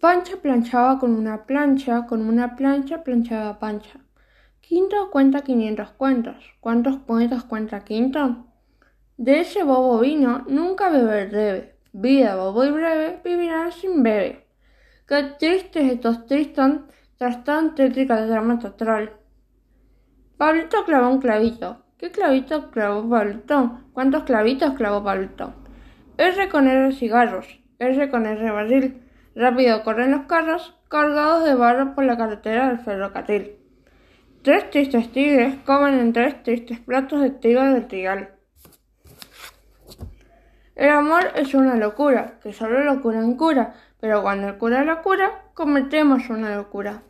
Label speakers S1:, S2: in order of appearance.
S1: Pancha planchaba con una plancha, con una plancha planchaba Pancha. Quinto cuenta quinientos cuentos. ¿Cuántos cuentos cuenta Quinto? De ese bobo vino, nunca beber debe. Vida bobo y breve, vivirá sin bebe. Qué tristes estos tristan, tras tan tétrica drama teatral. Pablito clavó un clavito. ¿Qué clavito clavó Pablito? ¿Cuántos clavitos clavó Pablito? R con R cigarros, R con R barril. Rápido corren los carros, cargados de barro por la carretera del ferrocarril. Tres tristes tigres comen en tres tristes platos de trigo del trigal. El amor es una locura, que solo locura en cura, pero cuando el cura la cura, cometemos una locura.